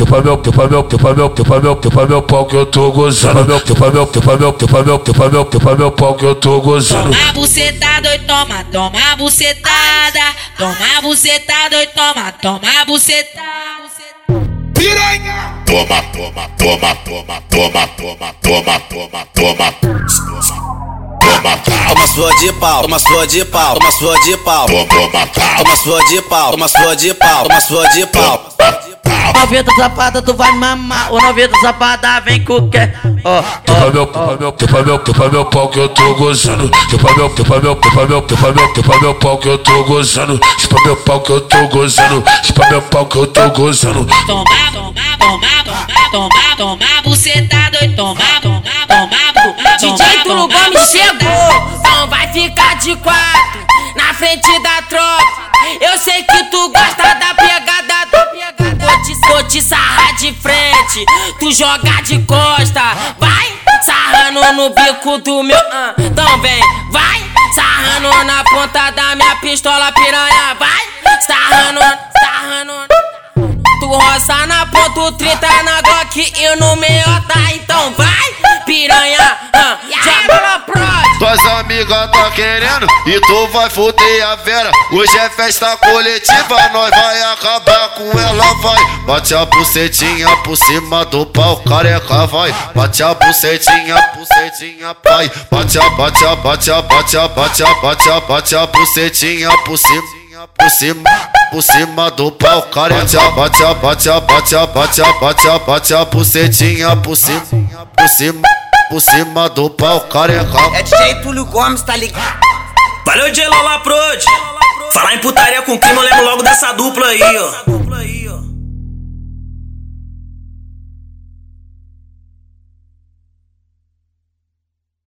Tupa meu, tupa meu, tupa meu, tupa meu, tupa meu pau que eu tô gozando. Meu, tupa meu, tupa meu, tupa meu, tupa meu, tupa meu pau que eu tô gozando. Toma bucetada, oi, toma, toma bucetada. Toma bucetada, oi, toma, toma bucetada. Piranha! Toma, toma, toma, toma, toma, toma, toma, toma, toma. Toma, Toma sua de pau, toma sua de pau, toma sua de pau. toma, Toma sua de pau, toma sua de pau, toma sua de pau. Novinha sapada, tu vai mamar. O novinha sapada vem com o quê? Ó, Tupa meu, tupa meu, tupa meu, tupa meu pau que eu tô gozando. Tupa meu, tupa meu, tupa meu, tupa meu, tupa meu pau que eu tô gozando. Chupa meu pau que eu tô gozando. Chupa meu pau que eu tô gozando. Toma, toma, toma, toma, toma, toma bucetada, oi, toma, toma, toma, toma. DJ Tulo Gomes chegou, então vai ficar de quatro na frente da tropa. Eu sei que tu gosta da pegada, da pegada. Vou te, sarrar de frente, tu joga de costa. Vai sarrando no bico do meu. então vem, vai sarrando na ponta da minha pistola piranha. Vai sarrando, sarrando. Tu roça na ponto 30 na Glock e no meiota, então vai, piranha, prod. Tuas amigas tá querendo e tu vai fuder a Vera. Hoje é festa coletiva, nós vai acabar com ela, vai. Bate a bucetinha por cima do pau, careca, vai. Bate a bucetinha, bucetinha, pai. Bate a, bate a, bate a, bate a, bate a, bate a, bate a bucetinha por cima. Por cima, por cima do pau, careca. Bate a, bate a, bate a, bate a, bate a, bate a bucetinha por cima, por cima, por cima do pau, careca. É DJ Túlio Gomes, tá ligado? Valeu, DJ Lola Prod. Falar em putaria com crime, eu lembro logo dessa dupla aí, ó.